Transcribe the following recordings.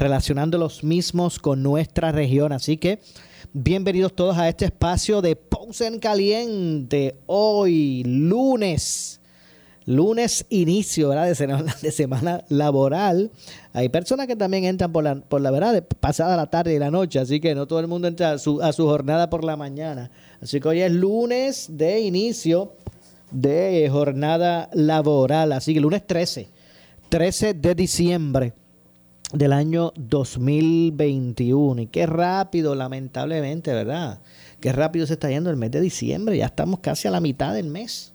relacionando los mismos con nuestra región. Así que bienvenidos todos a este espacio de Ponce en Caliente. Hoy, lunes, lunes inicio ¿verdad? De, semana, de semana laboral. Hay personas que también entran por la, por la verdad, pasada la tarde y la noche, así que no todo el mundo entra a su, a su jornada por la mañana. Así que hoy es lunes de inicio de jornada laboral, así que lunes 13, 13 de diciembre del año 2021. Y qué rápido, lamentablemente, ¿verdad? Qué rápido se está yendo el mes de diciembre. Ya estamos casi a la mitad del mes.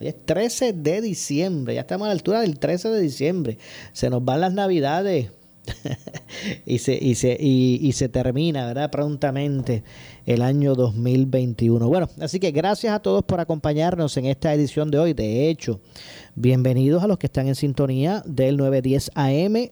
Hoy es 13 de diciembre. Ya estamos a la altura del 13 de diciembre. Se nos van las navidades. y, se, y, se, y, se termina, ¿verdad? Prontamente el año 2021. Bueno, así que gracias a todos por acompañarnos en esta edición de hoy. De hecho, bienvenidos a los que están en sintonía del 910 AM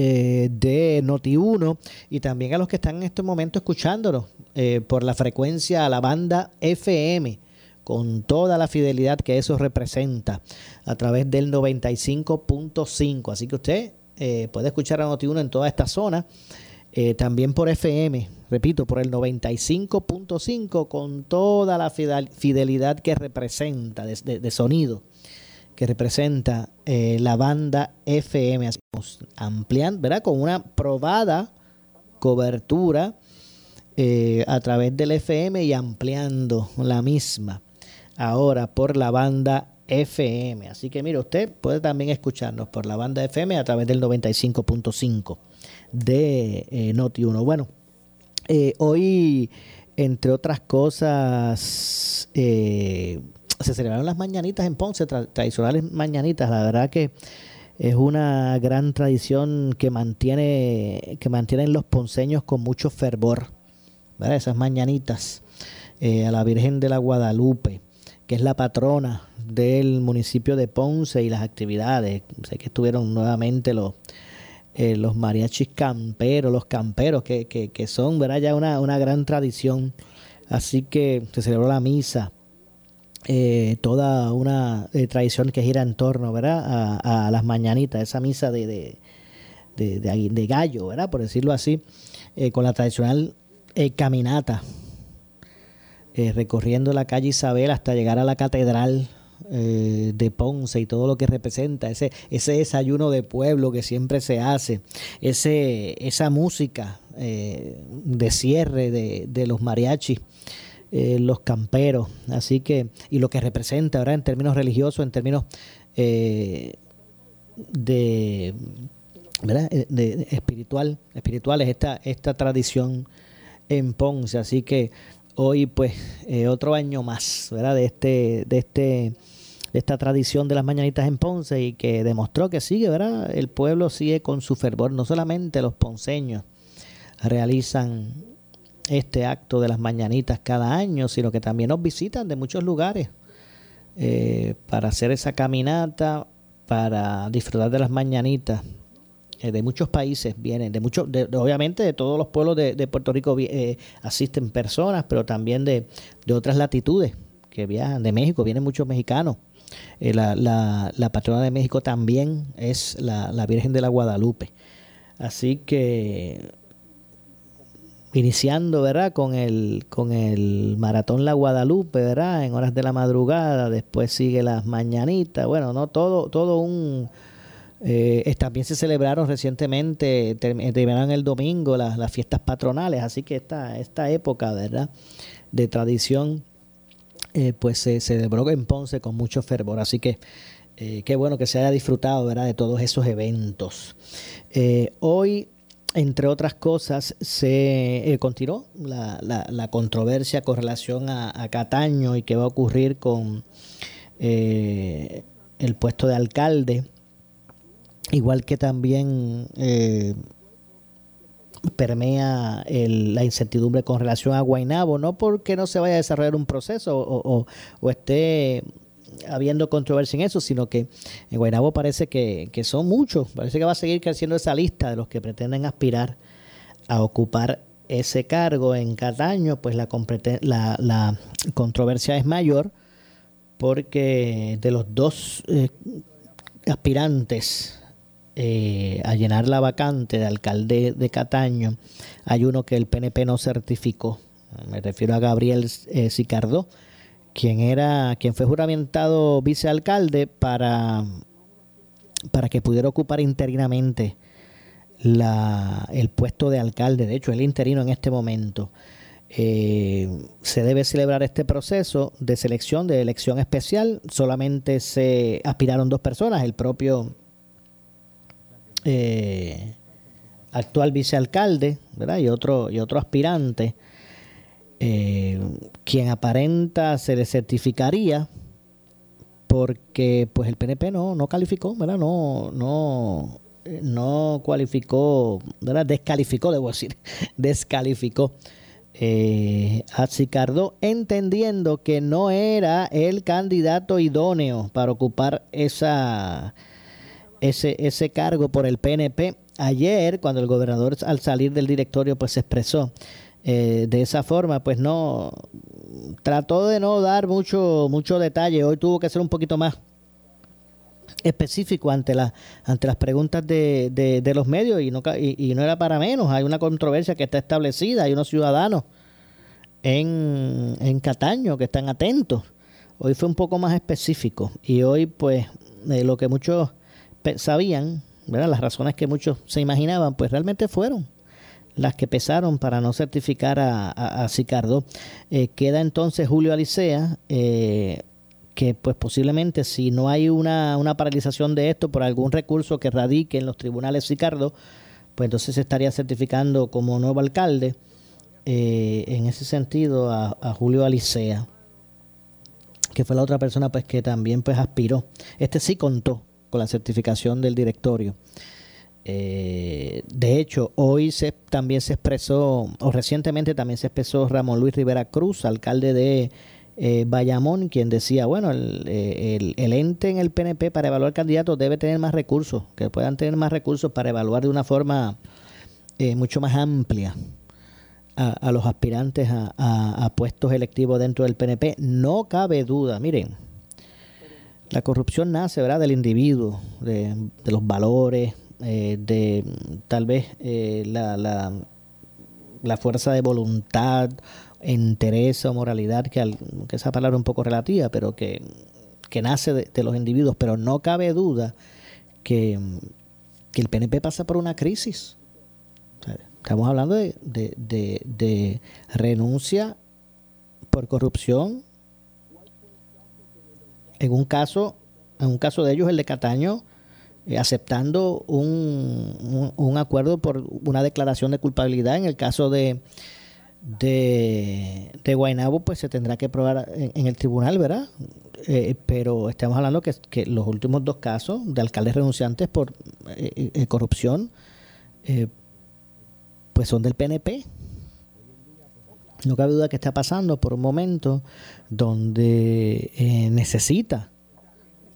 eh, de Noti1 y también a los que están en este momento escuchándonos eh, por la frecuencia a la banda FM con toda la fidelidad que eso representa a través del 95.5. Así que usted eh, puede escuchar a Noti1 en toda esta zona. también por FM, repito, por el 95.5 con toda la fidelidad que representa de sonido que representa eh, la banda FM. Ampliando, ¿verdad? Con una probada cobertura eh, a través del FM y ampliando la misma ahora por la banda FM. Así que mire, usted puede también escucharnos por la banda FM a través del 95.5 de eh, Noti1. Bueno, hoy, entre otras cosas, se celebraron las mañanitas en Ponce, tradicionales mañanitas. La verdad que es una gran tradición que mantiene que mantienen los ponceños con mucho fervor. Esas mañanitas eh, a la Virgen de la Guadalupe, que es la patrona del municipio de Ponce y las actividades. Sé que estuvieron nuevamente los, eh, los mariachis camperos, los camperos, que, que, son ¿verdad? ya una, una gran tradición. Así que se celebró la misa eh, toda una eh, tradición que gira en torno ¿verdad? A, las mañanitas, esa misa de, de, gallo, ¿verdad? por decirlo así, eh, con la tradicional caminata, recorriendo la calle Isabel hasta llegar a la catedral de Ponce y todo lo que representa, ese, ese desayuno de pueblo que siempre se hace, ese, esa música de cierre de, de los mariachis eh, los camperos, así que, y lo que representa ahora en términos religiosos, en términos eh, de, ¿verdad? Eh, de espiritual, espirituales, esta, esta tradición en Ponce, así que hoy pues otro año más, ¿verdad? De este, de este, de esta tradición de las mañanitas en Ponce y que demostró que sigue, ¿verdad? El pueblo sigue con su fervor, no solamente los ponceños realizan este acto de las mañanitas cada año, sino que también nos visitan de muchos lugares eh, para hacer esa caminata, para disfrutar de las mañanitas. Eh, de muchos países vienen, de muchos, obviamente de todos los pueblos de, Puerto Rico eh, asisten personas, pero también de, otras latitudes que viajan, de México, vienen muchos mexicanos. La, la, la, patrona de México también es la, la Virgen de la Guadalupe. Así que iniciando, ¿verdad? Con el, con el maratón La Guadalupe, ¿verdad? En horas de la madrugada, después sigue las mañanitas, bueno, no todo, todo un, Eh, también se celebraron recientemente, terminaron el domingo las, fiestas patronales, así que esta, esta época, ¿verdad? De tradición, eh, pues se celebró en Ponce con mucho fervor, así que eh, qué bueno que se haya disfrutado, ¿verdad? De todos esos eventos. hoy entre otras cosas, se continuó la, controversia con relación a, Cataño y qué va a ocurrir con el puesto de alcalde. Igual que también eh, permea la incertidumbre con relación a Guainabo, no porque no se vaya a desarrollar un proceso o, esté habiendo controversia en eso, sino que en Guainabo parece que, son muchos, parece que va a seguir creciendo esa lista de los que pretenden aspirar a ocupar ese cargo en Cataño, pues la, la, controversia es mayor porque de los dos eh, aspirantes eh, a llenar la vacante de alcalde de Cataño, hay uno que el PNP no certificó. Me refiero a Gabriel eh, Sicardó, quien era, quien fue juramentado vicealcalde para, para que pudiera ocupar interinamente la, el puesto de alcalde. De hecho, el interino en este momento. Eh, se debe celebrar este proceso de selección, de elección especial. Solamente se aspiraron dos personas, el propio eh, actual vicealcalde, ¿verdad? Y otro, y otro aspirante, eh, quien aparenta se le certificaría porque pues el PNP no, no calificó, ¿verdad? No, no, no cualificó, ¿verdad? Descalificó, debo decir, descalificó eh, a Sicardo, entendiendo que no era el candidato idóneo para ocupar esa ese, ese cargo por el PNP. Ayer, cuando el gobernador al salir del directorio pues se expresó eh, de esa forma, pues no trató de no dar mucho, mucho detalle. Hoy tuvo que ser un poquito más específico ante, la, ante las preguntas de, de, los medios y no, y, no era para menos. Hay una controversia que está establecida, hay unos ciudadanos en, en Cataño que están atentos. Hoy fue un poco más específico y hoy pues eh, lo que muchos sabían, ¿verdad? las razones que muchos se imaginaban, pues realmente fueron las que pesaron para no certificar a, a, Sicardo. Eh, queda entonces Julio Alicea, eh, que pues posiblemente si no hay una, una, paralización de esto por algún recurso que radique en los tribunales Sicardo, pues entonces se estaría certificando como nuevo alcalde. Eh, en ese sentido a, Julio Alicea, que fue la otra persona pues que también pues aspiró. Este sí contó con la certificación del directorio. Eh, de hecho, hoy se, también se expresó, o recientemente también se expresó Ramón Luis Rivera Cruz, alcalde de eh, Bayamón, quien decía, bueno, eh, el, ente en el PNP para evaluar candidatos debe tener más recursos, que puedan tener más recursos para evaluar de una forma mucho más amplia a, los aspirantes a, a puestos electivos dentro del PNP. No cabe duda, miren, la corrupción nace, ¿verdad?, del individuo, de, los valores, eh, de tal vez eh, la, la, fuerza de voluntad, interés o moralidad, que, que esa palabra es un poco relativa, pero que, nace de, los individuos. Pero no cabe duda que, que el PNP pasa por una crisis. estamos hablando de, de, de renuncia por corrupción en un caso, en un caso de ellos, el de Cataño, aceptando un, un, acuerdo por una declaración de culpabilidad. En el caso de, de, de pues se tendrá que probar en, el tribunal, ¿verdad? Eh, pero estamos hablando que, los últimos dos casos de alcaldes renunciantes por eh, corrupción, pues son del PNP. No cabe duda que está pasando por un momento donde eh, necesita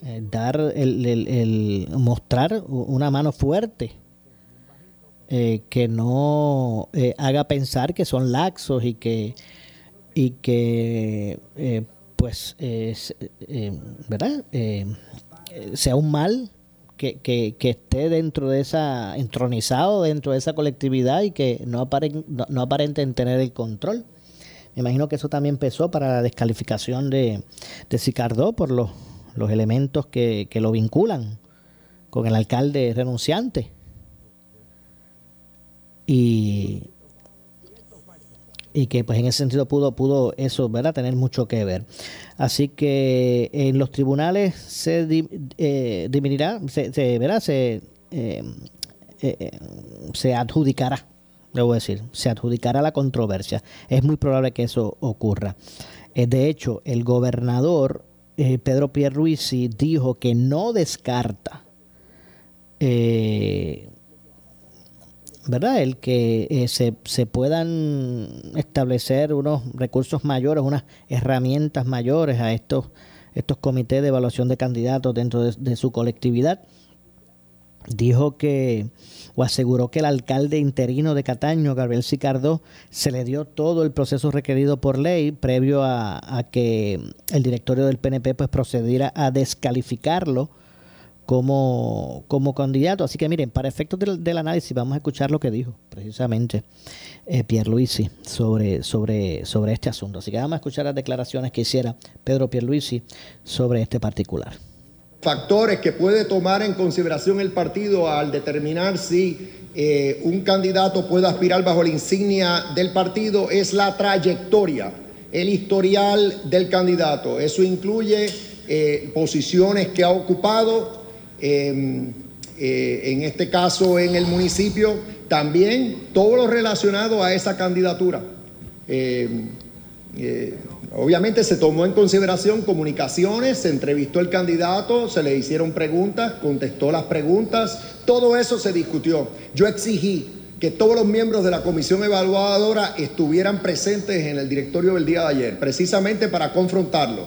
eh, dar el, mostrar una mano fuerte eh, que no haga pensar que son laxos y que y que pues verdad sea un mal que, que, que, esté dentro de esa entronizado dentro de esa colectividad y que no, aparen, no, no aparenten tener el control. Me imagino que eso también pesó para la descalificación de, de Sicardó por los, los elementos que, lo vinculan con el alcalde renunciante. Y, y que pues en ese sentido pudo, pudo eso, ¿verdad? Tener mucho que ver. Así que en los tribunales se eh, se, se, ¿verdad? Se, eh, eh, se adjudicará, debo decir, se adjudicará la controversia. Es muy probable que eso ocurra. de hecho, el gobernador Pedro Pierluisi dijo que no descarta ¿verdad? El que eh, se, se, puedan establecer unos recursos mayores, unas herramientas mayores a estos, estos comités de evaluación de candidatos dentro de, su colectividad. Dijo que, o aseguró que el alcalde interino de Cataño, Gabriel Sicardó, se le dio todo el proceso requerido por ley previo a, a que el directorio del PNP pues procediera a descalificarlo como, como candidato. Así que miren, para efectos del, análisis vamos a escuchar lo que dijo precisamente eh, Pierluisi sobre, sobre, sobre este asunto. Así que vamos a escuchar las declaraciones que hiciera Pedro Pierluisi sobre este particular. Factores que puede tomar en consideración el partido al determinar si eh, un candidato puede aspirar bajo la insignia del partido es la trayectoria, el historial del candidato. Eso incluye eh, posiciones que ha ocupado, Em, eh, en este caso en el municipio, también todo lo relacionado a esa candidatura. Obviamente se tomó en consideración comunicaciones, se entrevistó el candidato, se le hicieron preguntas, contestó las preguntas, todo eso se discutió. Yo exigí que todos los miembros de la comisión evaluadora estuvieran presentes en el directorio del día de ayer, precisamente para confrontarlo,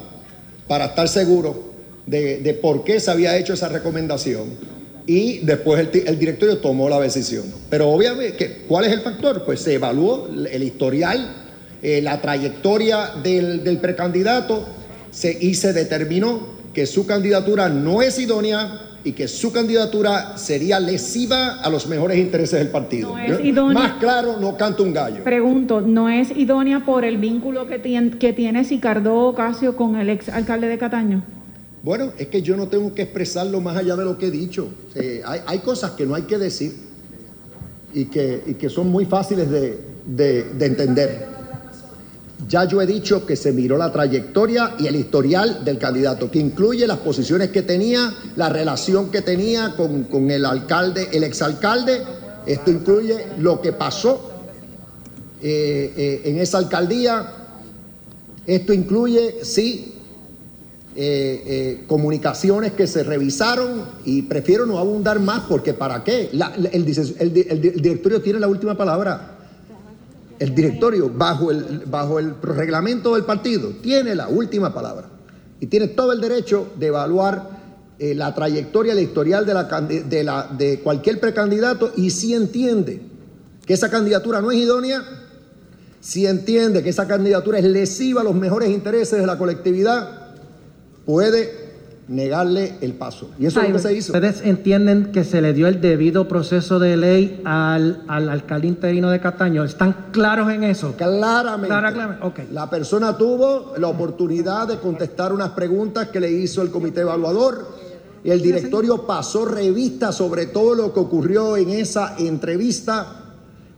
para estar seguro de, por qué se había hecho esa recomendación y después el, directorio tomó la decisión. Pero obviamente, ¿cuál es el factor? Pues se evaluó el historial, eh, la trayectoria del, precandidato se, y se determinó que su candidatura no es idónea y que su candidatura sería lesiva a los mejores intereses del partido. Más claro, no canta un gallo. Pregunto, ¿no es idónea por el vínculo que tiene, que tiene Sicardo Ocasio con el ex alcalde de Cataño? Bueno, es que yo no tengo que expresarlo más allá de lo que he dicho. Eh, hay, cosas que no hay que decir y que, que son muy fáciles de, de, entender. Ya yo he dicho que se miró la trayectoria y el historial del candidato, que incluye las posiciones que tenía, la relación que tenía con, con el alcalde, el exalcalde. Esto incluye lo que pasó eh, eh, en esa alcaldía. Esto incluye, sí, eh, comunicaciones que se revisaron y prefiero no abundar más porque ¿para qué? el, directorio tiene la última palabra. El directorio, bajo el, bajo el reglamento del partido, tiene la última palabra y tiene todo el derecho de evaluar eh, la trayectoria, la, de, la, de cualquier precandidato y si entiende que esa candidatura no es idónea, si entiende que esa candidatura es lesiva a los mejores intereses de la colectividad, puede negarle el paso. Y eso es lo que se hizo. ¿Ustedes entienden que se le dio el debido proceso de ley al, alcalde interino de Cataño? ¿Están claros en eso? Claramente. La persona tuvo la oportunidad de contestar unas preguntas que le hizo el comité evaluador. Y el directorio pasó revista sobre todo lo que ocurrió en esa entrevista.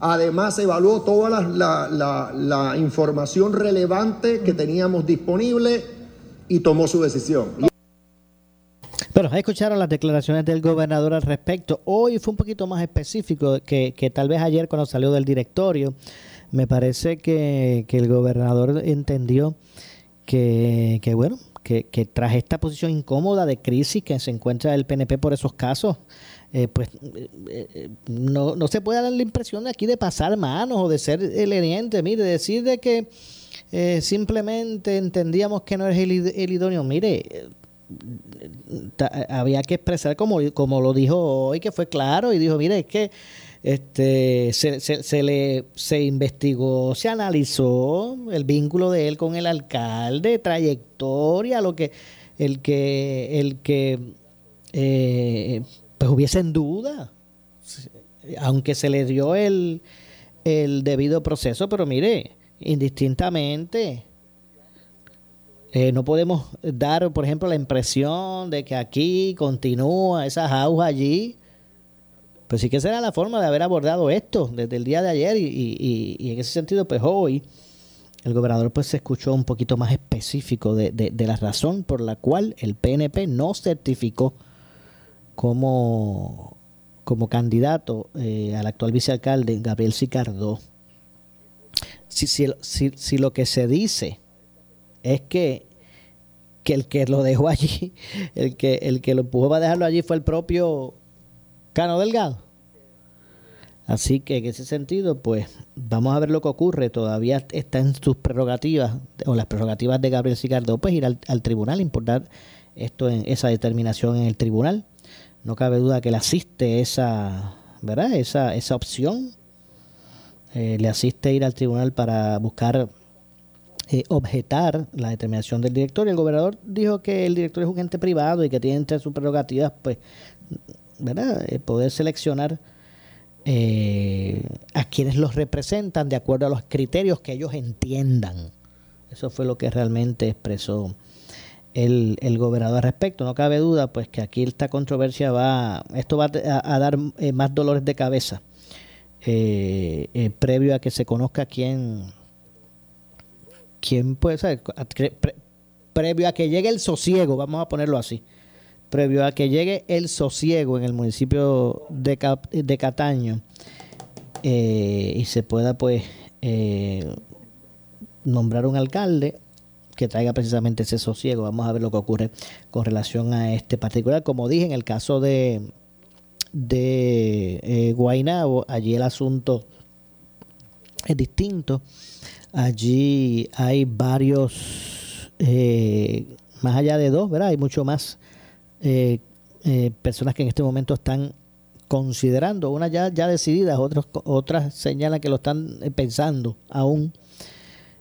Además, evaluó toda la, la información relevante que teníamos disponible y tomó su decisión. Bueno, escucharon las declaraciones del gobernador al respecto. Hoy fue un poquito más específico que, tal vez ayer cuando salió del directorio. Me parece que, el gobernador entendió que, bueno, que, tras esta posición incómoda de crisis que se encuentra el PNP por esos casos, eh, pues eh, eh, no, no se puede dar la impresión de aquí de pasar manos o de ser leniente, mire, decir de que simplemente entendíamos que no es el, idóneo. Mire, había que expresar como, como lo dijo hoy, que fue claro, y dijo, mire, es que este se, se, le se investigó, se analizó el vínculo de él con el alcalde, trayectoria, lo que el que el que eh, pues hubiese en duda, aunque se le dio el, el debido proceso, pero mire, indistintamente. Eh, no podemos dar, por ejemplo, la impresión de que aquí continúa esa jauja allí. Pues sí que será la forma de haber abordado esto desde el día de ayer y, en ese sentido, pues hoy el gobernador pues se escuchó un poquito más específico de, de la razón por la cual el PNP no certificó como, como candidato eh, al actual vicealcalde Gabriel Sicardó. Si, si, si, lo que se dice es que, que el que lo dejó allí, el que, el que lo empujó a dejarlo allí fue el propio Cano Delgado. Así que en ese sentido, pues vamos a ver lo que ocurre. Todavía está en sus prerrogativas, o las prerrogativas de Gabriel Sicardó, pues ir al, al tribunal, importar esto en esa determinación en el tribunal. No cabe duda que le asiste esa, ¿verdad? Esa, esa opción. Eh, le asiste ir al tribunal para buscar eh, objetar la determinación del director. Y el gobernador dijo que el director es un ente privado y que tiene entre sus prerrogativas, pues, ¿verdad? Eh, poder seleccionar a quienes los representan de acuerdo a los criterios que ellos entiendan. Eso fue lo que realmente expresó el, gobernador al respecto. No cabe duda, pues que aquí esta controversia va, esto va a, dar eh, más dolores de cabeza eh, eh, previo a que se conozca quién, quién puede ser, previo a que llegue el sosiego, vamos a ponerlo así, previo a que llegue el sosiego en el municipio de, de Cataño y se pueda pues nombrar un alcalde que traiga precisamente ese sosiego. Vamos a ver lo que ocurre con relación a este particular. Como dije, en el caso de, de eh, allí el asunto es distinto. Allí hay varios, eh, más allá de dos, ¿verdad? Hay mucho más eh, personas que en este momento están considerando, unas ya, ya decididas, otras, otras señalan que lo están pensando aún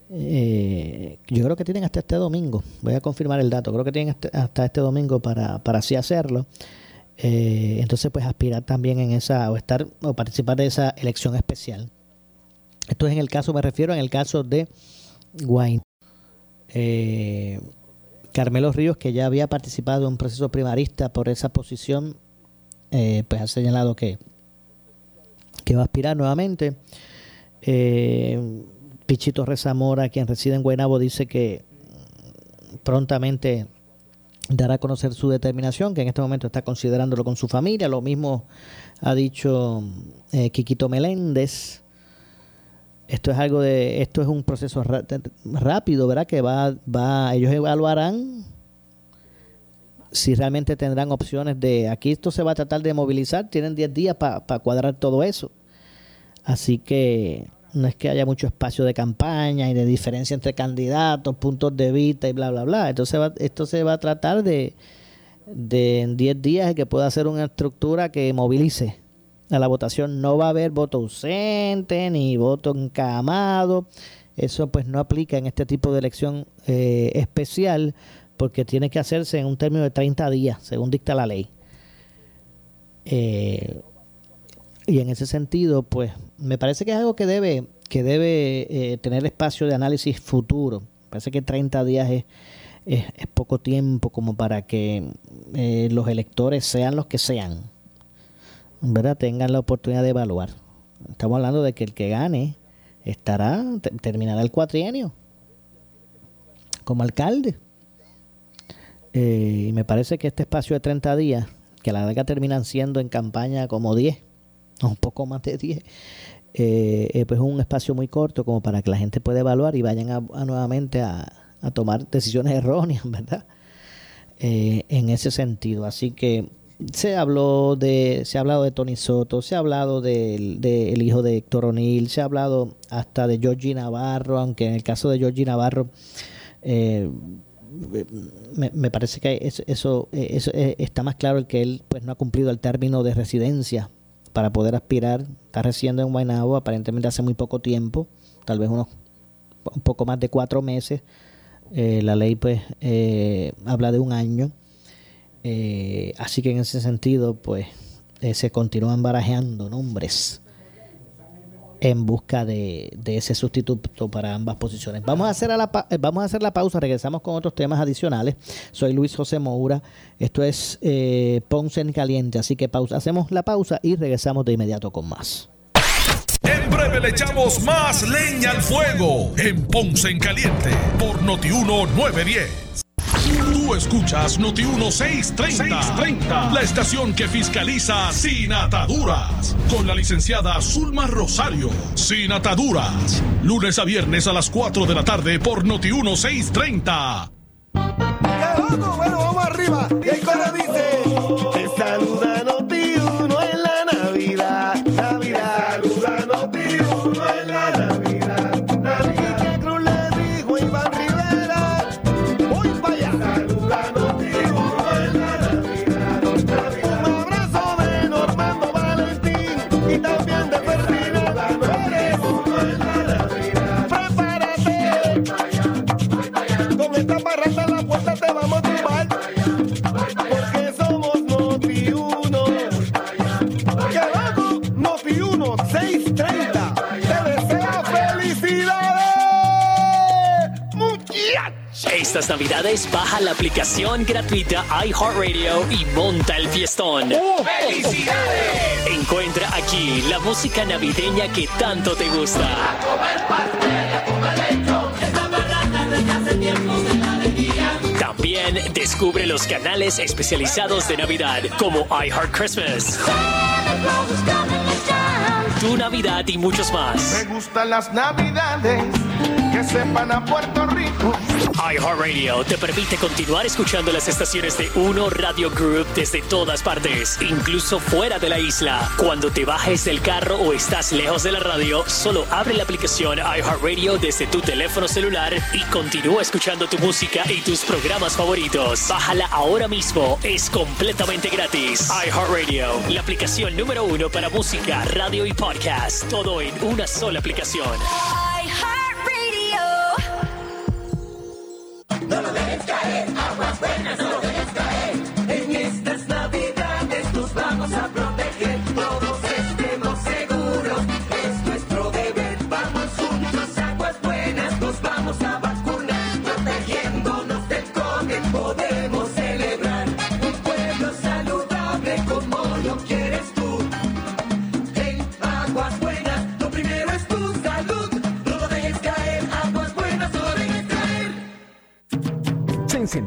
eh, yo creo que tienen hasta este domingo, voy a confirmar el dato, creo que tienen hasta, este domingo para, para así hacerlo. Eh, entonces, pues aspirar también en esa, o estar, o participar de esa elección especial. Esto es en el caso, me refiero en el caso de Guain. Eh, Carmelo Ríos, que ya había participado en un proceso primarista por esa posición, pues ha señalado que, que va a aspirar nuevamente. Eh, Pichito Rezamora, quien reside en Guaynabo, dice que prontamente dará a conocer su determinación, que en este momento está considerándolo con su familia. Lo mismo ha dicho eh, Quiquito Meléndez. Esto es algo de, esto es un proceso rápido, ¿verdad? Que va, va, ellos evaluarán si realmente tendrán opciones de, aquí esto se va a tratar de movilizar, tienen 10 días para cuadrar todo eso. Así que no es que haya mucho espacio de campaña y de diferencia entre candidatos, puntos de vista y bla, bla, bla. Entonces va, esto se va a tratar de, de en 10 días que pueda hacer una estructura que movilice a la votación. No va a haber voto ausente ni voto encamado. Eso pues no aplica en este tipo de elección eh, especial porque tiene que hacerse en un término de 30 días, según dicta la ley. Eh, y en ese sentido, pues me parece que es algo que debe, que debe eh, tener espacio de análisis futuro. Parece que 30 días es, es, poco tiempo como para que los electores sean los que sean, ¿verdad? Tengan la oportunidad de evaluar. Estamos hablando de que el que gane estará, terminará el cuatrienio como alcalde. Eh, y me parece que este espacio de 30 días, que a la larga terminan siendo en campaña como 10, un poco más de 10, eh, eh, pues es un espacio muy corto como para que la gente pueda evaluar y vayan a, nuevamente a, tomar decisiones erróneas, ¿verdad? En ese sentido. Así que se habló de, se ha hablado de Tony Soto, se ha hablado del de, hijo de Héctor O'Neill, se ha hablado hasta de Georgie Navarro, aunque en el caso de Georgie Navarro me, parece que eso, eso, está más claro el que él pues no ha cumplido el término de residencia para poder aspirar. Está residiendo en Guaynabo aparentemente hace muy poco tiempo, tal vez unos un poco más de cuatro meses. Eh, la ley pues eh, habla de un año. Eh, así que en ese sentido pues se continúan barajeando nombres. en busca de, ese sustituto para ambas posiciones. Vamos a, hacer a la, eh, vamos a hacer la pausa, regresamos con otros temas adicionales. Soy Luis José Moura, esto es eh, Ponce en Caliente, así que pausa, hacemos la pausa y regresamos de inmediato con más. En breve le echamos más leña al fuego en Ponce en Caliente por Notiuno 910. Tú escuchas Noti 1630, la estación que fiscaliza sin ataduras, con la licenciada Zulma Rosario. Sin ataduras, lunes a viernes a las 4 de la tarde por Noti 1630. Bueno, vamos arriba. Navidades baja la aplicación gratuita iHeartRadio y monta el fiestón. ¡Felicidades! Encuentra aquí la música navideña que tanto te gusta. También descubre los canales especializados de Navidad como iHeart Christmas, Tu Navidad y muchos más. Me gustan las navidades que sepan a Puerto. iHeartRadio te permite continuar escuchando las estaciones de Uno Radio Group desde todas partes, incluso fuera de la isla. Cuando te bajes del carro o estás lejos de la radio, solo abre la aplicación iHeartRadio desde tu teléfono celular y continúa escuchando tu música y tus programas favoritos. Bájala ahora mismo, es completamente gratis. iHeartRadio, la aplicación número uno para música, radio y podcast, todo en una sola aplicación.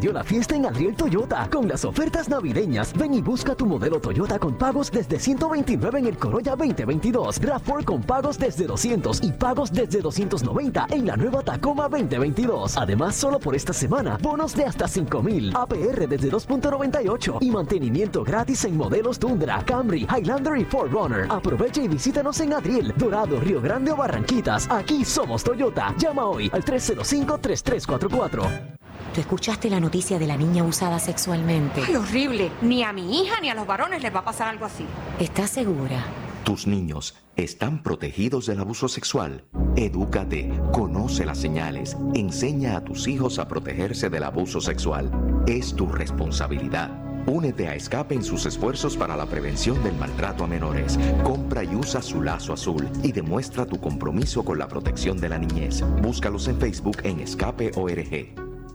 Encendió la fiesta en Adriel Toyota con las ofertas navideñas. Ven y busca tu modelo Toyota con pagos desde 129 en el Corolla 2022, RAV4 con pagos desde 200 y pagos desde 290 en la nueva Tacoma 2022. Además, solo por esta semana, bonos de hasta 5000, APR desde 2.98 y mantenimiento gratis en modelos Tundra, Camry, Highlander y 4Runner. Aprovecha y visítanos en Adriel, Dorado, Río Grande o Barranquitas. Aquí somos Toyota. Llama hoy al 305-3344. ¿Tú escuchaste la noticia de la niña usada sexualmente? ¡Ay, horrible! Ni a mi hija ni a los varones les va a pasar algo así. ¿Estás segura? Tus niños están protegidos del abuso sexual. Edúcate, conoce las señales, enseña a tus hijos a protegerse del abuso sexual. Es tu responsabilidad. Únete a Escape en sus esfuerzos para la prevención del maltrato a menores. Compra y usa su lazo azul y demuestra tu compromiso con la protección de la niñez. Búscalos en Facebook en Escape ORG.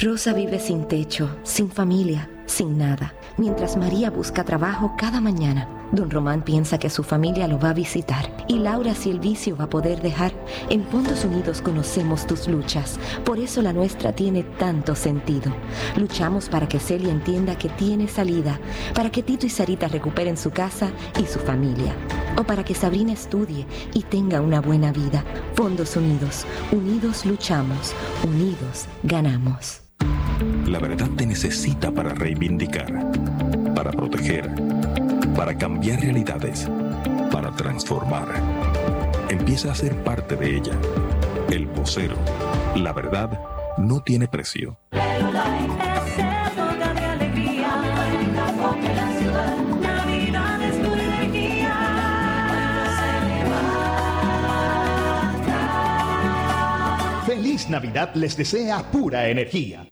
Rosa vive sin techo, sin familia, sin nada. Mientras María busca trabajo cada mañana, don Román piensa que su familia lo va a visitar y Laura si el vicio va a poder dejar. En Fondos Unidos conocemos tus luchas, por eso la nuestra tiene tanto sentido. Luchamos para que Celia entienda que tiene salida, para que Tito y Sarita recuperen su casa y su familia, o para que Sabrina estudie y tenga una buena vida. Fondos Unidos, unidos luchamos, unidos ganamos. La verdad te necesita para reivindicar, para proteger, para cambiar realidades, para transformar. empieza a ser parte de ella. El vocero. La verdad no tiene precio. Feliz Navidad les desea pura energía.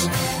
Peace.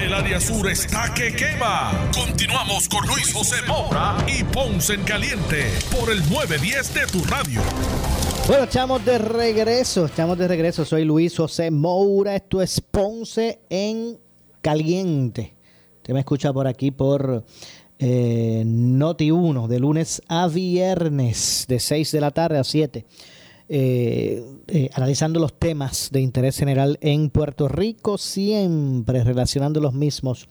El área sur está que quema. Continuamos con Luis José Moura y Ponce en Caliente por el 910 de tu radio. Bueno, estamos de regreso, estamos de regreso. Soy Luis José Moura, esto es Ponce en Caliente. Usted me escucha por aquí por eh, Noti 1, de lunes a viernes, de 6 de la tarde a 7. Eh, eh, analizando los temas de interés general en Puerto Rico, siempre relacionando los mismos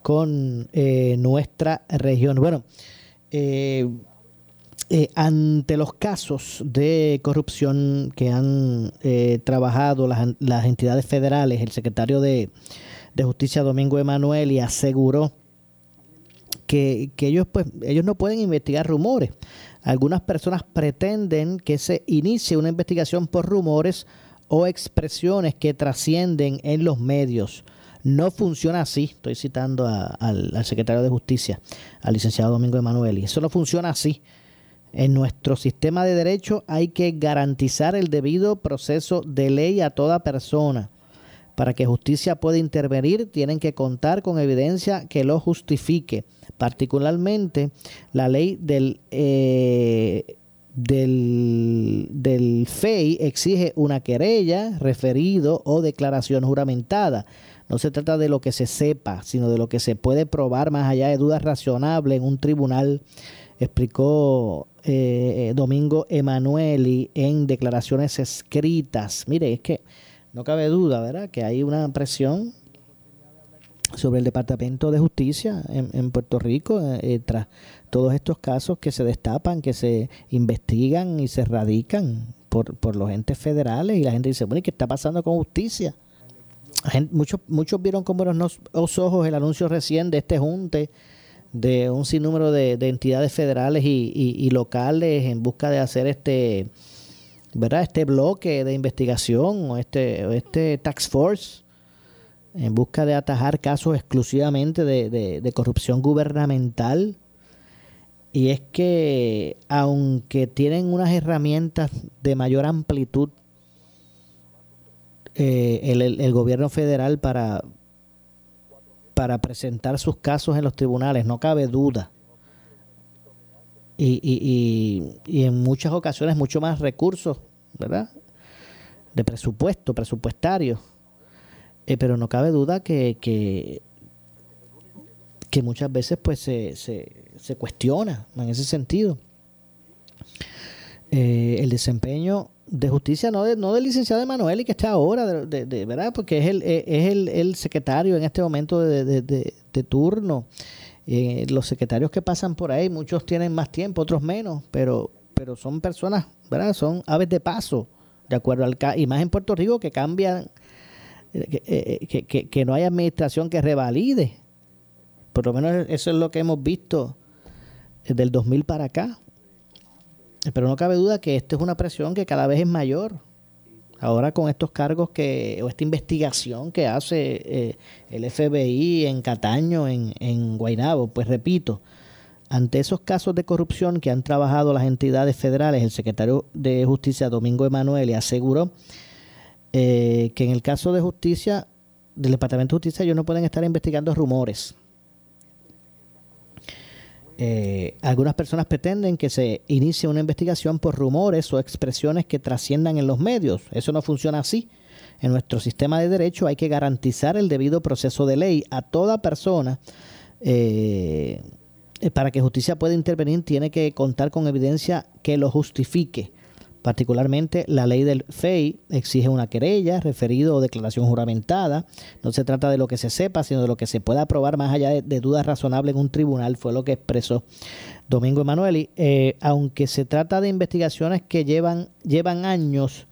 con eh, nuestra región. Bueno, ante los casos de corrupción que han trabajado las, las entidades federales, el secretario de, de Justicia Domingo Emanuel y aseguró que, ellos pues ellos no pueden investigar rumores. Algunas personas pretenden que se inicie una investigación por rumores o expresiones que trascienden en los medios. No funciona así. Estoy citando al, al secretario de Justicia, al licenciado Domingo Emanuel. Y eso no funciona así. En nuestro sistema de derecho hay que garantizar el debido proceso de ley a toda persona. Para que justicia pueda intervenir, tienen que contar con evidencia que lo justifique. Particularmente, la ley del, eh, del, del FEI exige una querella, referido o declaración juramentada. No se trata de lo que se sepa, sino de lo que se puede probar más allá de dudas razonables en un tribunal, explicó eh, Domingo Emanueli en declaraciones escritas. Mire, es que no cabe duda, ¿verdad?, que hay una presión sobre el Departamento de Justicia en, en Puerto Rico eh, tras todos estos casos que se destapan, que se investigan y se radican por, por los entes federales y la gente dice, bueno, ¿y qué está pasando con justicia? Muchos, vieron con buenos ojos el anuncio recién de este junte de un sinnúmero de, de entidades federales y locales en busca de hacer este verdad este bloque de investigación o este este tax force en busca de atajar casos exclusivamente de, de- de corrupción gubernamental y es que aunque tienen unas herramientas de mayor amplitud eh, el, el- el gobierno federal para para presentar sus casos en los tribunales, no cabe duda. Y, y, y, y en muchas ocasiones mucho más recursos, ¿verdad? De presupuesto, presupuestario. Eh, pero no cabe duda que, que, que muchas veces pues se, se, se cuestiona en ese sentido. Eh, el desempeño de justicia no, de, no del licenciado Emanuel y que está ahora, de, de- de- ¿verdad? Porque es el, eh, es el, el secretario en este momento de, turno. Eh, los secretarios que pasan por ahí, muchos tienen más tiempo, otros menos, pero, pero son personas, ¿verdad? Son aves de paso, de acuerdo al ca- y más en Puerto Rico que cambian, eh, que, eh, que- que- que no hay administración que revalide. Por lo menos eso es lo que hemos visto eh, del 2000 para acá. pero no cabe duda que esta es una presión que cada vez es mayor. Ahora con estos cargos que, o esta investigación que hace eh, el FBI en Cataño, en, Guaynabo, pues repito, ante esos casos de corrupción que han trabajado las entidades federales, el secretario de Justicia, Domingo Emanuele, aseguró eh, que en el caso de justicia, del Departamento de Justicia, ellos no pueden estar investigando rumores. Eh, algunas personas pretenden que se inicie una investigación por rumores o expresiones que trasciendan en los medios. Eso no funciona así. En nuestro sistema de derecho hay que garantizar el debido proceso de ley a toda persona. Eh, para que justicia pueda intervenir tiene que contar con evidencia que lo justifique. Particularmente, la ley del FEI exige una querella, referido o declaración juramentada. No se trata de lo que se sepa, sino de lo que se pueda probar más allá de, dudas razonables en un tribunal, fue lo que expresó Domingo Emanueli. Eh, aunque se trata de investigaciones que llevan, llevan años,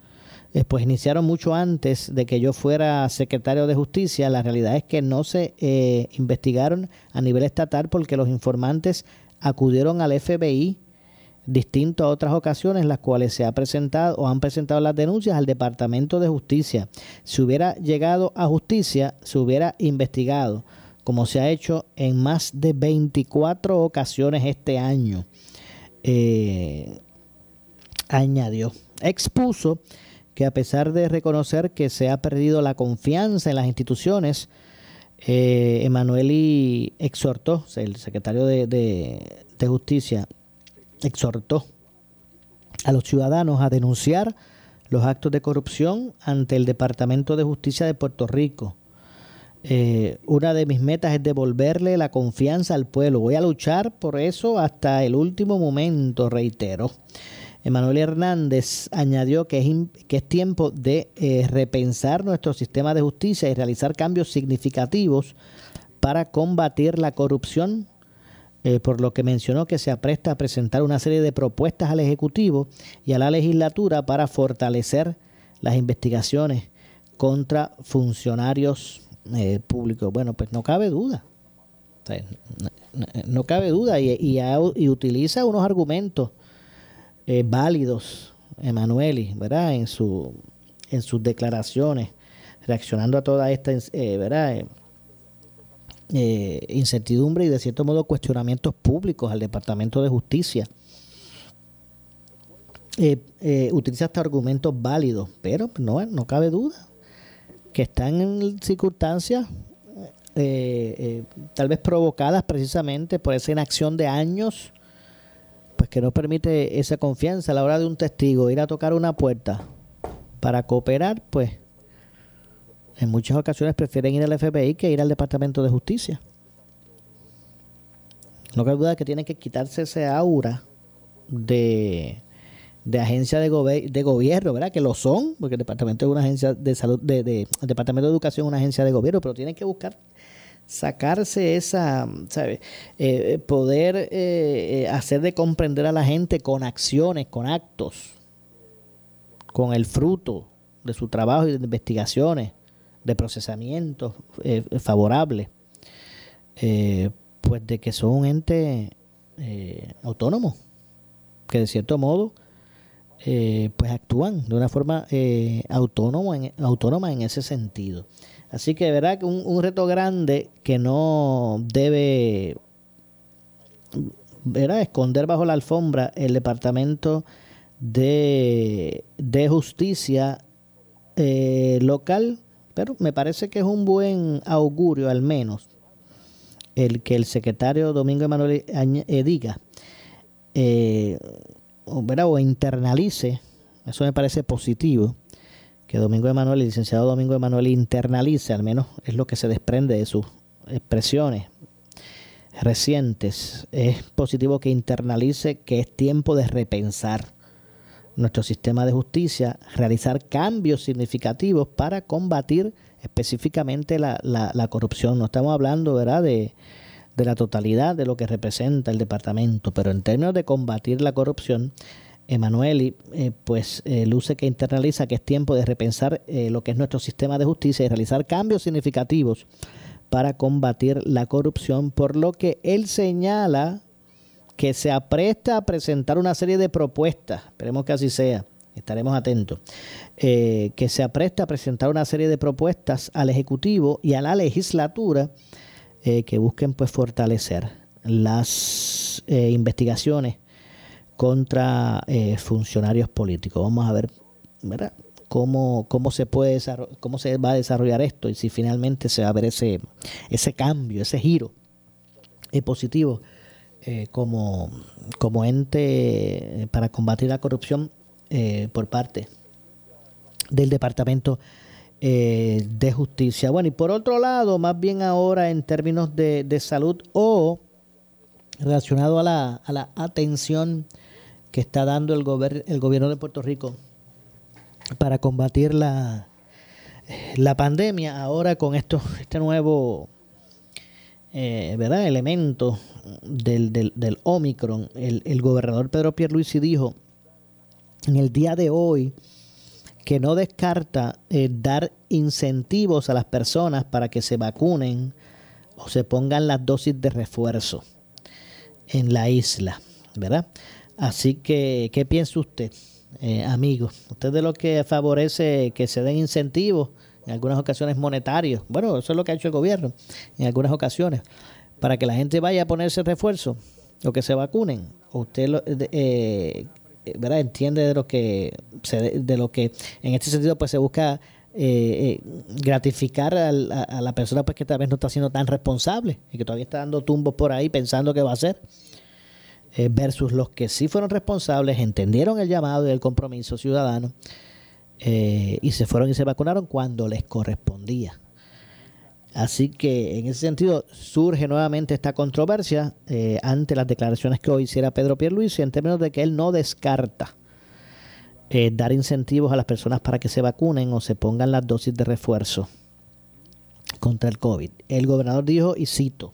eh, pues iniciaron mucho antes de que yo fuera secretario de justicia, la realidad es que no se eh, investigaron a nivel estatal porque los informantes acudieron al FBI distinto a otras ocasiones en las cuales se ha presentado o han presentado las denuncias al Departamento de Justicia. Si hubiera llegado a justicia, se hubiera investigado, como se ha hecho en más de 24 ocasiones este año. Eh, añadió, expuso que a pesar de reconocer que se ha perdido la confianza en las instituciones, eh, exhortó, el secretario de Justicia, exhortó a los ciudadanos a denunciar los actos de corrupción ante el Departamento de Justicia de Puerto Rico. Eh, una de mis metas es devolverle la confianza al pueblo. Voy a luchar por eso hasta el último momento, reitero. Emanuel Hernández añadió que es, que es tiempo de eh, repensar nuestro sistema de justicia y realizar cambios significativos para combatir la corrupción eh, por lo que mencionó que se apresta a presentar una serie de propuestas al Ejecutivo y a la legislatura para fortalecer las investigaciones contra funcionarios eh, públicos. Bueno, pues no cabe duda. no, cabe duda y, utiliza unos argumentos eh, válidos, Emanueli, ¿verdad? En, su, en sus declaraciones, reaccionando a toda esta, ¿verdad? Eh, incertidumbre y de cierto modo cuestionamientos públicos al Departamento de Justicia. Eh, eh, utiliza hasta argumentos válidos, pero no, no cabe duda que están en circunstancias eh, tal vez provocadas precisamente por esa inacción de años, pues que no permite esa confianza a la hora de un testigo ir a tocar una puerta para cooperar, pues en muchas ocasiones prefieren ir al FBI que ir al Departamento de Justicia. No cabe duda que tienen que quitarse ese aura de, de agencia de, de, gobierno, ¿verdad? Que lo son, porque el Departamento es una agencia de salud, de, el Departamento de Educación es una agencia de gobierno, pero tienen que buscar sacarse esa, ¿sabes? Eh, poder eh, eh, hacer de comprender a la gente con acciones, con actos, con el fruto de su trabajo y de investigaciones de procesamiento eh, favorable, eh, pues de que son un ente eh, autónomo, que de cierto modo pues actúan de una forma autónoma, en, autónoma en ese sentido. Así que verdad que un, un reto grande que no debe esconder bajo la alfombra el Departamento de, de Justicia local pero me parece que es un buen augurio, al menos, el que el secretario Domingo Emanuel eh, diga eh, o, internalice, eso me parece positivo, que Domingo Emanuel, el licenciado Domingo Emanuel internalice, al menos es lo que se desprende de sus expresiones recientes. Es positivo que internalice que es tiempo de repensar nuestro sistema de justicia, realizar cambios significativos para combatir específicamente la, la, corrupción. No estamos hablando, ¿verdad?, de, de, la totalidad de lo que representa el departamento, pero en términos de combatir la corrupción, Emanueli, eh, pues eh, luce que internaliza que es tiempo de repensar eh, lo que es nuestro sistema de justicia y realizar cambios significativos para combatir la corrupción, por lo que él señala que se apresta a presentar una serie de propuestas, esperemos que así sea, estaremos atentos, eh, que se apresta a presentar una serie de propuestas al Ejecutivo y a la legislatura eh, que busquen pues fortalecer las eh, investigaciones contra funcionarios políticos. Vamos a ver, ¿verdad? Cómo, cómo se puede cómo se va a desarrollar esto y si finalmente se va a ver ese, ese cambio, ese giro positivo como, como ente para combatir la corrupción eh, por parte del Departamento eh, de Justicia. Bueno, y por otro lado, más bien ahora en términos de, salud o relacionado a la, a la atención que está dando el, el gobierno de Puerto Rico para combatir la, la pandemia, ahora con esto, este nuevo eh, ¿verdad? elemento del, del, del Omicron, el, el gobernador Pedro Pierluisi dijo en el día de hoy que no descarta eh, dar incentivos a las personas para que se vacunen o se pongan las dosis de refuerzo en la isla, ¿verdad? Así que, ¿qué piensa usted, eh, amigo? ¿Usted de lo que favorece que se den incentivos, en algunas ocasiones monetarios? Bueno, eso es lo que ha hecho el gobierno, en algunas ocasiones, para que la gente vaya a ponerse refuerzo o que se vacunen. ¿Usted lo, eh, eh, ¿verdad? entiende de lo que de lo que en este sentido pues se busca eh, eh, gratificar a, la persona pues que tal vez no está siendo tan responsable y que todavía está dando tumbos por ahí pensando que va a hacer versus los que sí fueron responsables entendieron el llamado y el compromiso ciudadano y se fueron y se vacunaron cuando les correspondía Así que en ese sentido surge nuevamente esta controversia eh, ante las declaraciones que hoy hiciera Pedro Pierluisi en términos de que él no descarta eh, dar incentivos a las personas para que se vacunen o se pongan las dosis de refuerzo contra el COVID. El gobernador dijo, y cito,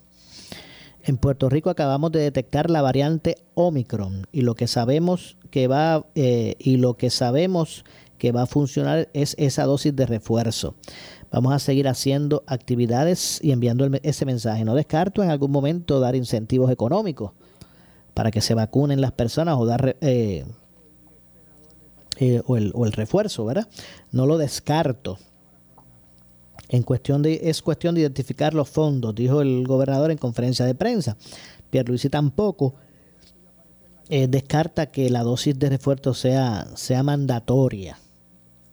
en Puerto Rico acabamos de detectar la variante Omicron y lo que sabemos que va eh, y lo que sabemos que va a funcionar es esa dosis de refuerzo. Vamos a seguir haciendo actividades y enviando ese mensaje. No descarto en algún momento dar incentivos económicos para que se vacunen las personas o dar eh, eh, o, el, o, el, refuerzo, ¿verdad? No lo descarto. En cuestión de, es cuestión de identificar los fondos, dijo el gobernador en conferencia de prensa. Pierluisi tampoco eh, descarta que la dosis de refuerzo sea, sea mandatoria.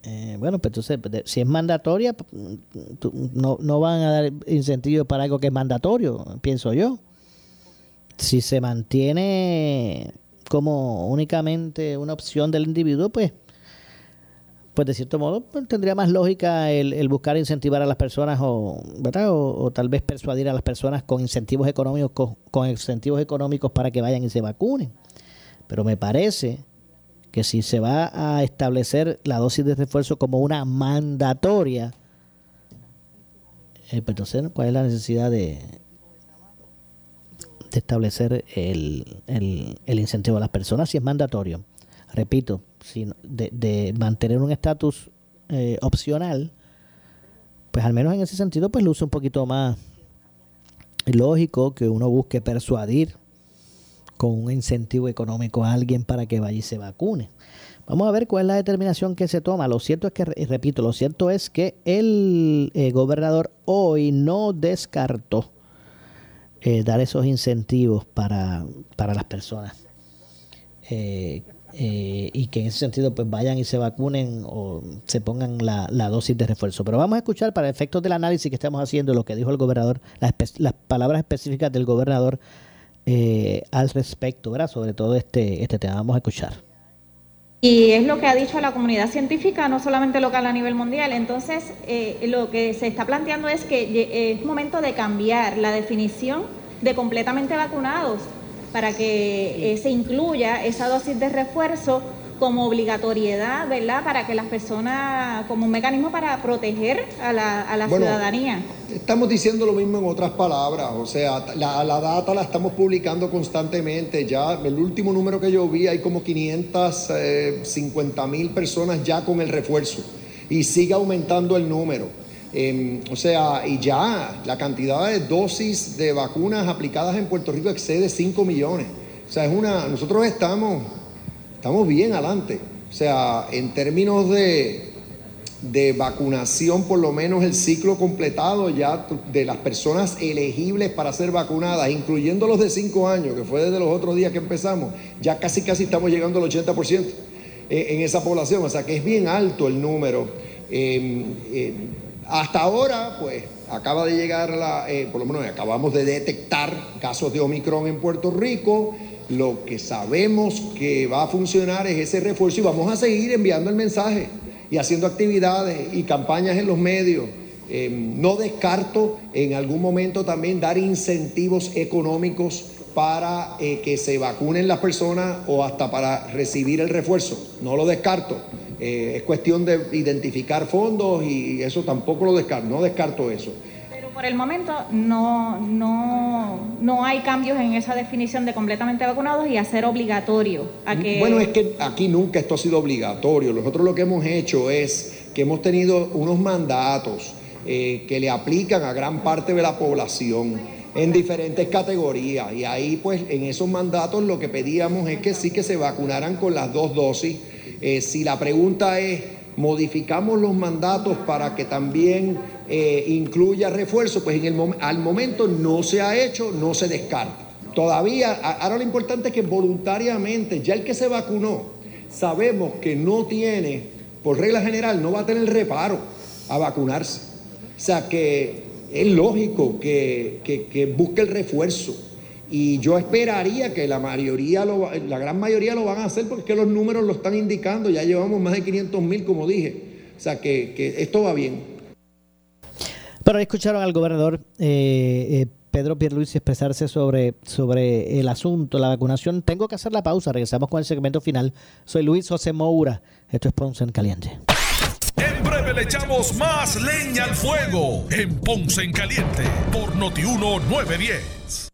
Eh, bueno, pues entonces, pues, si es mandatoria, no, no van a dar incentivos para algo que es mandatorio, pienso yo. Si se mantiene como únicamente una opción del individuo, pues, pues de cierto modo pues, tendría más lógica el, buscar incentivar a las personas o, ¿verdad? O, tal vez persuadir a las personas con incentivos económicos, con incentivos económicos para que vayan y se vacunen. Pero me parece que si se va a establecer la dosis de refuerzo como una mandatoria, eh, pues entonces, ¿cuál es la necesidad de, establecer el, el, incentivo a las personas si es mandatorio? Repito, si de, de mantener un estatus eh, opcional, pues al menos en ese sentido, pues luce un poquito más lógico que uno busque persuadir con un incentivo económico a alguien para que vaya y se vacune. Vamos a ver cuál es la determinación que se toma. Lo cierto es que, repito, lo cierto es que el eh, gobernador hoy no descartó eh, dar esos incentivos para, las personas. Eh, y que en ese sentido pues vayan y se vacunen o se pongan la, dosis de refuerzo. Pero vamos a escuchar para efectos del análisis que estamos haciendo lo que dijo el gobernador, las palabras específicas del gobernador eh, al respecto, ¿verdad? Sobre todo este, este tema. Vamos a escuchar. Y es lo que ha dicho la comunidad científica, no solamente local a nivel mundial. Entonces, eh, lo que se está planteando es que es momento de cambiar la definición de completamente vacunados para que eh, se incluya esa dosis de refuerzo como obligatoriedad, ¿verdad? Para que las personas, como un mecanismo para proteger a la, a la ciudadanía. Estamos diciendo lo mismo en otras palabras, o sea, la, la, data la estamos publicando constantemente, ya el último número que yo vi hay como 550 eh, mil personas ya con el refuerzo y sigue aumentando el número. Em, o sea, y ya la cantidad de dosis de vacunas aplicadas en Puerto Rico excede 5 millones. O sea, es una, nosotros estamos, estamos bien adelante. O sea, en términos de, de vacunación, por lo menos el ciclo completado ya de las personas elegibles para ser vacunadas, incluyendo los de 5 años, que fue desde los otros días que empezamos, ya casi casi estamos llegando al 80% en esa población, o sea que es bien alto el número. Em, em, hasta ahora, pues acaba de llegar, la, eh, por lo menos acabamos de detectar casos de Omicron en Puerto Rico. Lo que sabemos que va a funcionar es ese refuerzo y vamos a seguir enviando el mensaje y haciendo actividades y campañas en los medios. Em, no descarto en algún momento también dar incentivos económicos para eh, que se vacunen las personas o hasta para recibir el refuerzo. No lo descarto. Eh, es cuestión de identificar fondos y eso tampoco lo descarto, no descarto eso. Por el momento no, no, no hay cambios en esa definición de completamente vacunados y hacer obligatorio. A que... Bueno, es que aquí nunca esto ha sido obligatorio. Nosotros lo que hemos hecho es que hemos tenido unos mandatos eh, que le aplican a gran parte de la población en diferentes categorías. Y ahí, pues, en esos mandatos lo que pedíamos es que sí que se vacunaran con las dos dosis eh, si la pregunta es, ¿modificamos los mandatos para que también eh, incluya refuerzo? Pues en el al momento no se ha hecho, no se descarta. Todavía, ahora lo importante es que voluntariamente, ya el que se vacunó, sabemos que no tiene, por regla general, no va a tener reparo a vacunarse. O sea que es lógico que, que busque el refuerzo. Y yo esperaría que la mayoría, la gran mayoría lo van a hacer porque es que los números lo están indicando. Ya llevamos más de 500 mil, como dije. O sea que, esto va bien. Pero escucharon al gobernador eh, eh, Pedro Pierluisi expresarse sobre, sobre el asunto, la vacunación. Tengo que hacer la pausa. Regresamos con el segmento final. Soy Luis José Moura. Esto es Ponce en Caliente. En breve le echamos más leña al fuego en Ponce en Caliente por Notiuno 910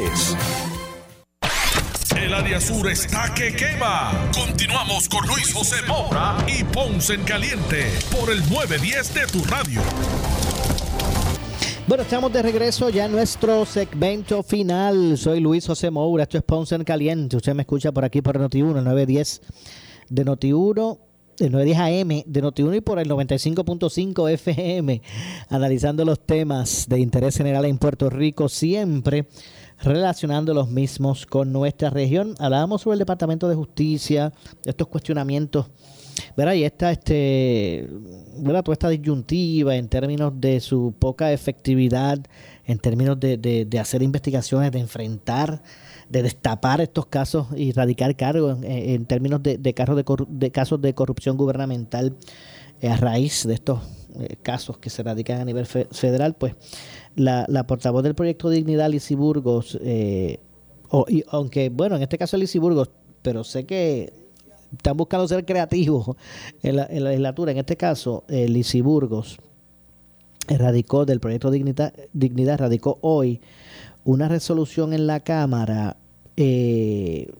El área sur está que quema. Continuamos con Luis José Moura y Ponce en Caliente por el 910 de tu radio. Bueno, estamos de regreso ya en nuestro segmento final. Soy Luis José Moura, esto es Ponce en Caliente. Usted me escucha por aquí por Noti1, 910 de Noti1 el 910 AM de Noti1 y por el 95.5 FM, analizando los temas de interés general en Puerto Rico, siempre relacionando los mismos con nuestra región. Hablábamos sobre el Departamento de Justicia, estos cuestionamientos, ¿verdad? Y esta, este, ¿verdad? Esta disyuntiva en términos de su poca efectividad, en términos de, de, hacer investigaciones, de enfrentar, de destapar estos casos y radicar cargos en, términos de, de, casos de, de casos de corrupción gubernamental eh, a raíz de estos eh, casos que se radican a nivel federal, pues la, la portavoz del proyecto Dignidad, Lizy Burgos, eh, y, aunque, bueno, en este caso Lizy Burgos, pero sé que están buscando ser creativos en la, legislatura. En este caso, eh, Lizy Burgos radicó del proyecto Dignidad, Dignidad, radicó hoy una resolución en la Cámara eh,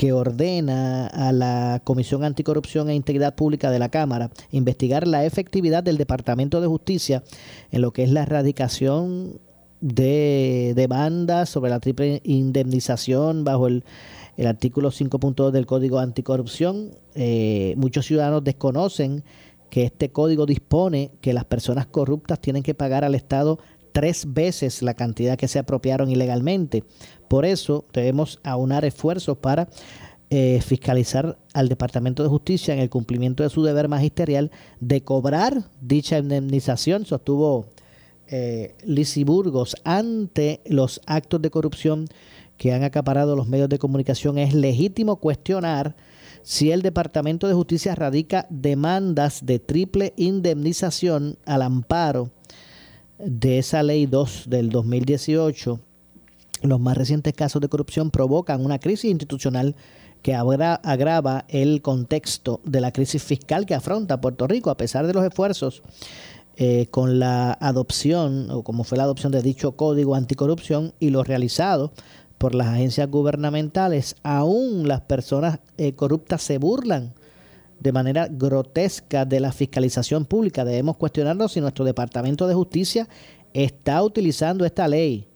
que ordena a la Comisión Anticorrupción e Integridad Pública de la Cámara investigar la efectividad del Departamento de Justicia en lo que es la erradicación de demandas sobre la triple indemnización bajo el, artículo 5.2 del Código Anticorrupción. Eh, muchos ciudadanos desconocen que este código dispone que las personas corruptas tienen que pagar al Estado tres veces la cantidad que se apropiaron ilegalmente Por eso debemos aunar esfuerzos para eh, fiscalizar al Departamento de Justicia en el cumplimiento de su deber magisterial de cobrar dicha indemnización, sostuvo eh, Burgos, ante los actos de corrupción que han acaparado los medios de comunicación. Es legítimo cuestionar si el Departamento de Justicia radica demandas de triple indemnización al amparo de esa ley 2 del 2018. Los más recientes casos de corrupción provocan una crisis institucional que agrava el contexto de la crisis fiscal que afronta Puerto Rico, a pesar de los esfuerzos eh, con la adopción, o como fue la adopción de dicho código anticorrupción y lo realizado por las agencias gubernamentales, aún las personas eh, corruptas se burlan de manera grotesca de la fiscalización pública. Debemos cuestionarnos si nuestro Departamento de Justicia está utilizando esta ley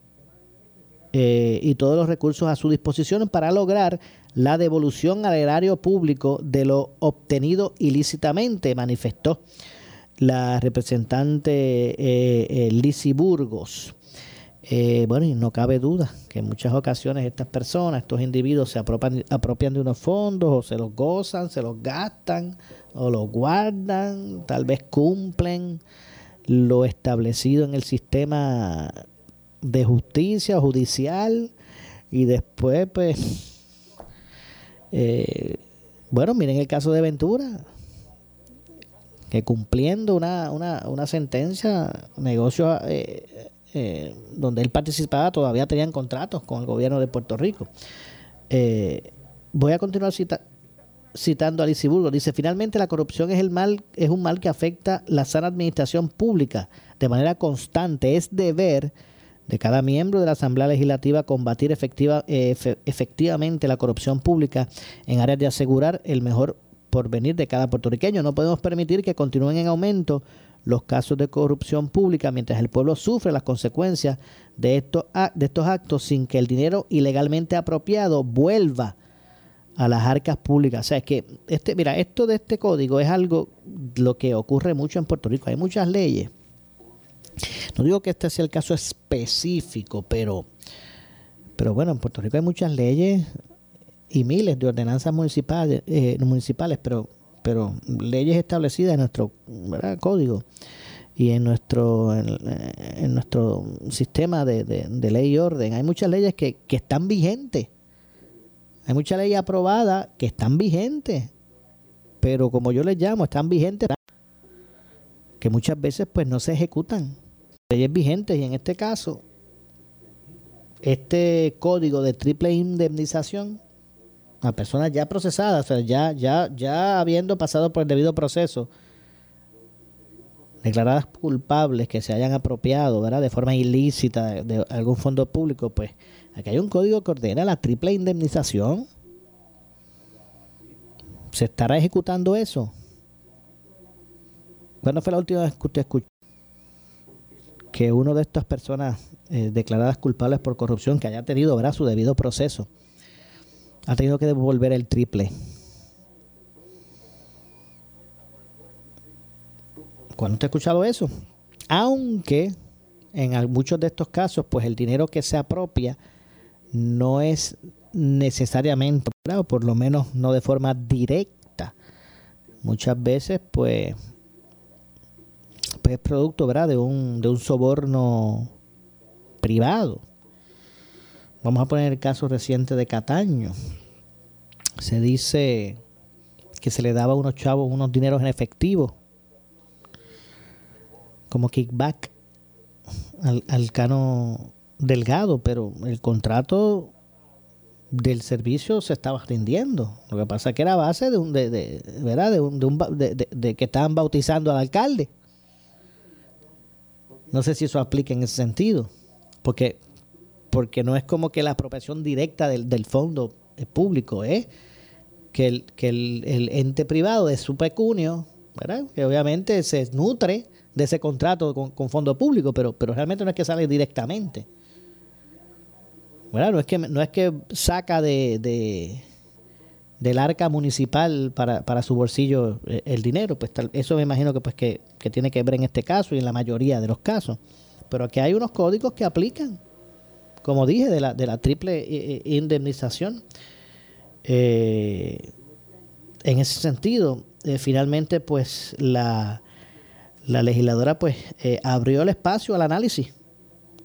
eh, y todos los recursos a su disposición para lograr la devolución al erario público de lo obtenido ilícitamente, manifestó la representante eh, eh Burgos. Eh, bueno, y no cabe duda que en muchas ocasiones estas personas, estos individuos se apropian, apropian de unos fondos o se los gozan, se los gastan o los guardan, tal vez cumplen lo establecido en el sistema de justicia judicial y después pues eh, bueno miren el caso de Ventura que cumpliendo una, una, una sentencia negocio eh, eh, donde él participaba, todavía tenían contratos con el gobierno de Puerto Rico. Eh, voy a continuar citando a Lisiburgo. Dice, finalmente la corrupción es, el mal, es un mal que afecta la sana administración pública de manera constante. Es deber de cada miembro de la Asamblea Legislativa combatir efectiva, eh, efectivamente la corrupción pública en áreas de asegurar el mejor porvenir de cada puertorriqueño. No podemos permitir que continúen en aumento los casos de corrupción pública mientras el pueblo sufre las consecuencias de estos, de estos actos sin que el dinero ilegalmente apropiado vuelva a las arcas públicas. O sea, es que, este, mira, esto de este código es algo lo que ocurre mucho en Puerto Rico. Hay muchas leyes. No digo que este sea el caso específico, pero, pero bueno, en Puerto Rico hay muchas leyes y miles de ordenanzas municipales, eh, municipales pero pero leyes establecidas en nuestro código y en nuestro en, nuestro sistema de, ley y orden. Hay muchas leyes que, están vigentes. Hay muchas leyes aprobadas que están vigentes pero como yo les llamo están vigentes que muchas veces pues no se ejecutan leyes vigentes y en este caso este código de triple indemnización a personas ya procesadas, o sea, ya, ya, ya habiendo pasado por el debido proceso, declaradas culpables que se hayan apropiado ¿verdad? de forma ilícita de, algún fondo público, pues aquí hay un código que ordena la triple indemnización. ¿Se estará ejecutando eso? ¿Cuándo fue la última vez que usted escuchó que uno de estas personas eh, declaradas culpables por corrupción, que haya tenido ¿verdad? su debido proceso, ha tenido que devolver el triple. ¿Cuándo te ha escuchado eso? Aunque en muchos de estos casos, pues el dinero que se apropia no es necesariamente, o por lo menos no de forma directa. Muchas veces, pues, pues es producto ¿verdad? De, un, de un soborno privado Vamos a poner el caso reciente de Cataño. Se dice que se le daba a unos chavos unos dineros en efectivo, como kickback al, cano delgado, pero el contrato del servicio se estaba rindiendo. Lo que pasa es que era base de un, de, ¿verdad? De, un, de, de, que estaban bautizando al alcalde. No sé si eso aplica en ese sentido, porque porque no es como que la apropiación directa del, fondo público, es que, el, que el, ente privado de su pecunio, ¿verdad? que obviamente se nutre de ese contrato con, fondo público, pero, pero realmente no es que sale directamente. No es que, no es que saca de, del arca municipal para, para, su bolsillo eh, el dinero, pues eso me imagino que pues que, que tiene que ver en este caso y en la mayoría de los casos. Pero aquí hay unos códigos que aplican como dije, de la, de la triple eh, eh, indemnización. Eh, en ese sentido, finalmente, pues la, la legisladora pues abrió el espacio al análisis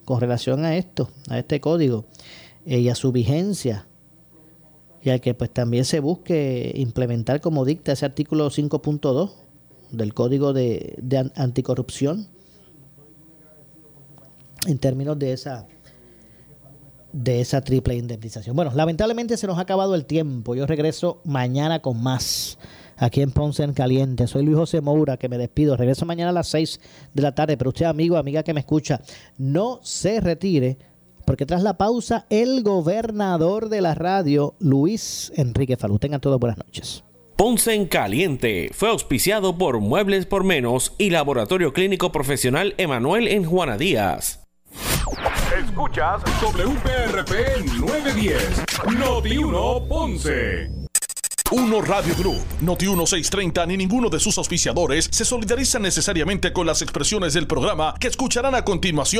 con relación a esto, a este código y a su vigencia y al que pues también se busque implementar como dicta ese artículo 5.2 del código de, de an- anticorrupción en términos de esa de esa triple indemnización. Bueno, lamentablemente se nos ha acabado el tiempo. Yo regreso mañana con más aquí en Ponce en Caliente. Soy Luis José Moura, que me despido. Regreso mañana a las 6 de la tarde. Pero usted, amigo, amiga que me escucha, no se retire, porque tras la pausa, el gobernador de la radio, Luis Enrique Falú. Tengan todos buenas noches. Ponce en Caliente fue auspiciado por Muebles por Menos y Laboratorio Clínico Profesional Emanuel en Juana Díaz. Escuchas WPRP 910, Noti 1 Ponce. Uno Radio Group, Noti 1630 ni ninguno de sus auspiciadores se solidarizan necesariamente con las expresiones del programa que escucharán a continuación.